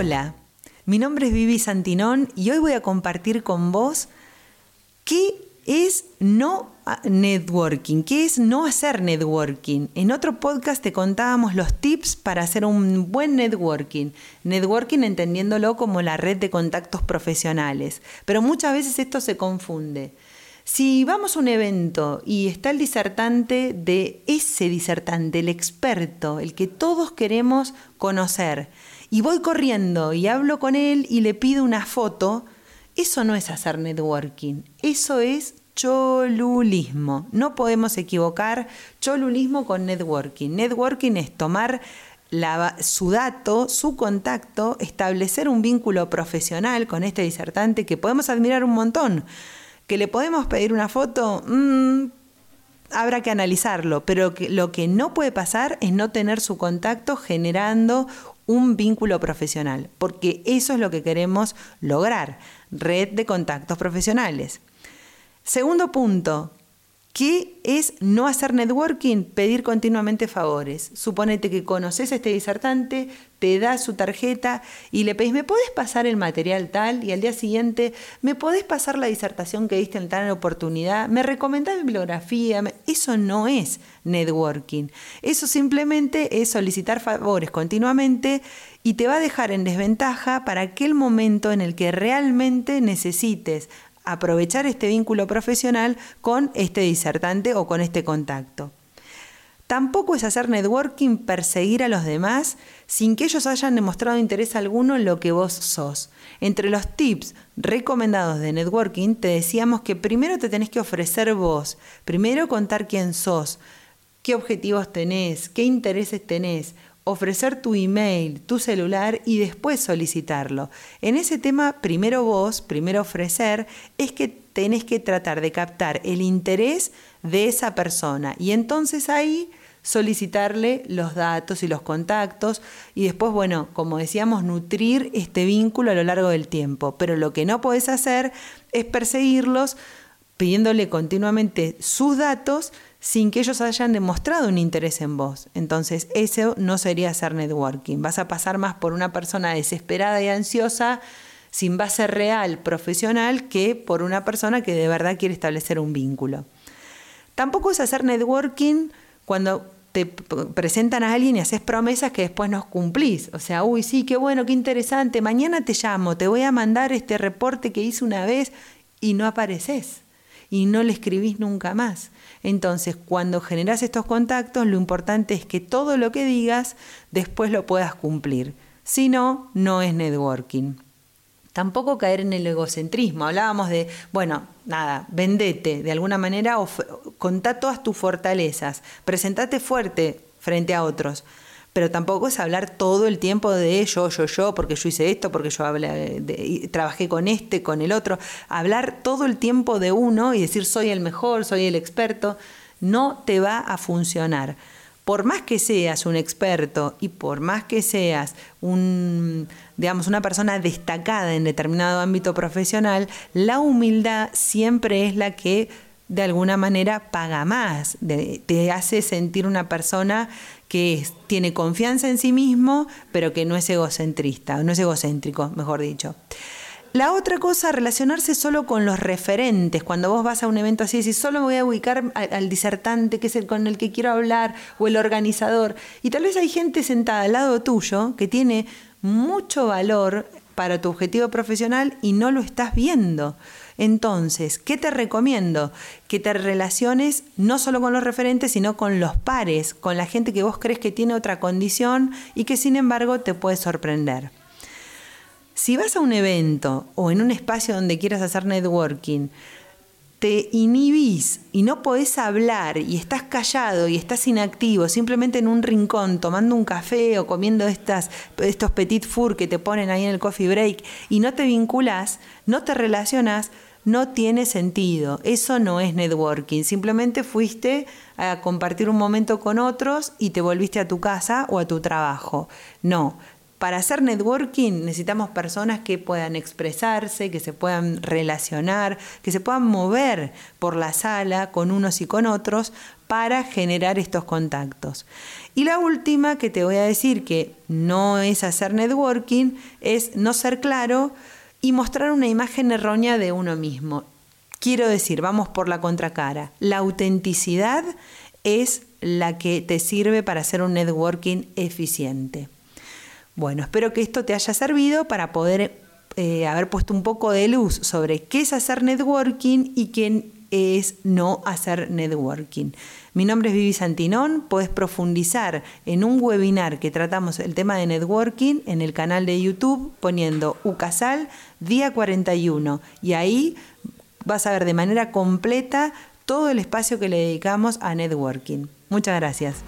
Hola, mi nombre es Vivi Santinón y hoy voy a compartir con vos qué es no networking, qué es no hacer networking. En otro podcast te contábamos los tips para hacer un buen networking. Networking entendiéndolo como la red de contactos profesionales, pero muchas veces esto se confunde. Si vamos a un evento y está el disertante de ese disertante, el experto, el que todos queremos conocer, y voy corriendo y hablo con él y le pido una foto, eso no es hacer networking, eso es cholulismo. No podemos equivocar cholulismo con networking. Networking es tomar su dato, su contacto, establecer un vínculo profesional con este disertante que podemos admirar un montón. Que le podemos pedir una foto, mm, habrá que analizarlo, pero lo que no puede pasar es no tener su contacto generando un vínculo profesional, porque eso es lo que queremos lograr, red de contactos profesionales. Segundo punto, ¿Qué es no hacer networking? Pedir continuamente favores. Suponete que conoces a este disertante, te da su tarjeta y le pedís, ¿me podés pasar el material tal? Y al día siguiente, ¿me podés pasar la disertación que diste en tal oportunidad? ¿Me recomendás bibliografía? Eso no es networking. Eso simplemente es solicitar favores continuamente y te va a dejar en desventaja para aquel momento en el que realmente necesites aprovechar este vínculo profesional con este disertante o con este contacto. Tampoco es hacer networking perseguir a los demás sin que ellos hayan demostrado interés alguno en lo que vos sos. Entre los tips recomendados de networking te decíamos que primero te tenés que ofrecer vos, primero contar quién sos, qué objetivos tenés, qué intereses tenés, ofrecer tu email, tu celular y después solicitarlo. En ese tema, primero vos, primero ofrecer, es que tenés que tratar de captar el interés de esa persona y entonces ahí solicitarle los datos y los contactos y después, bueno, como decíamos, nutrir este vínculo a lo largo del tiempo. Pero lo que no podés hacer es perseguirlos pidiéndole continuamente sus datos sin que ellos hayan demostrado un interés en vos. Entonces, eso no sería hacer networking. Vas a pasar más por una persona desesperada y ansiosa, sin base real, profesional, que por una persona que de verdad quiere establecer un vínculo. Tampoco es hacer networking cuando te presentan a alguien y haces promesas que después no cumplís. O sea, uy, sí, qué bueno, qué interesante, mañana te llamo, te voy a mandar este reporte que hice una vez y no apareces y no le escribís nunca más. Entonces, cuando generas estos contactos, lo importante es que todo lo que digas después lo puedas cumplir. Si no, no es networking. Tampoco caer en el egocentrismo. Hablábamos de, bueno, nada, vendete de alguna manera, contá todas tus fortalezas, presentate fuerte frente a otros pero tampoco es hablar todo el tiempo de yo, yo, yo, porque yo hice esto, porque yo de, trabajé con este, con el otro. Hablar todo el tiempo de uno y decir soy el mejor, soy el experto, no te va a funcionar. Por más que seas un experto y por más que seas un, digamos, una persona destacada en determinado ámbito profesional, la humildad siempre es la que de alguna manera paga más, te hace sentir una persona que tiene confianza en sí mismo, pero que no es egocentrista, no es egocéntrico, mejor dicho. La otra cosa, relacionarse solo con los referentes. Cuando vos vas a un evento así, decís, solo me voy a ubicar al, disertante, que es el con el que quiero hablar, o el organizador. Y tal vez hay gente sentada al lado tuyo que tiene mucho valor para tu objetivo profesional y no lo estás viendo. Entonces, ¿qué te recomiendo? Que te relaciones no solo con los referentes, sino con los pares, con la gente que vos crees que tiene otra condición y que sin embargo te puede sorprender. Si vas a un evento o en un espacio donde quieras hacer networking, te inhibís y no podés hablar y estás callado y estás inactivo, simplemente en un rincón tomando un café o comiendo estas, estos petit four que te ponen ahí en el coffee break y no te vinculas, no te relacionas, no tiene sentido. Eso no es networking. Simplemente fuiste a compartir un momento con otros y te volviste a tu casa o a tu trabajo. No. Para hacer networking necesitamos personas que puedan expresarse, que se puedan relacionar, que se puedan mover por la sala con unos y con otros para generar estos contactos. Y la última que te voy a decir que no es hacer networking es no ser claro y mostrar una imagen errónea de uno mismo. Quiero decir, vamos por la contracara. La autenticidad es la que te sirve para hacer un networking eficiente. Bueno, espero que esto te haya servido para poder eh, haber puesto un poco de luz sobre qué es hacer networking y qué es no hacer networking. Mi nombre es Vivi Santinón, puedes profundizar en un webinar que tratamos el tema de networking en el canal de YouTube poniendo UCASAL día 41 y ahí vas a ver de manera completa todo el espacio que le dedicamos a networking. Muchas gracias.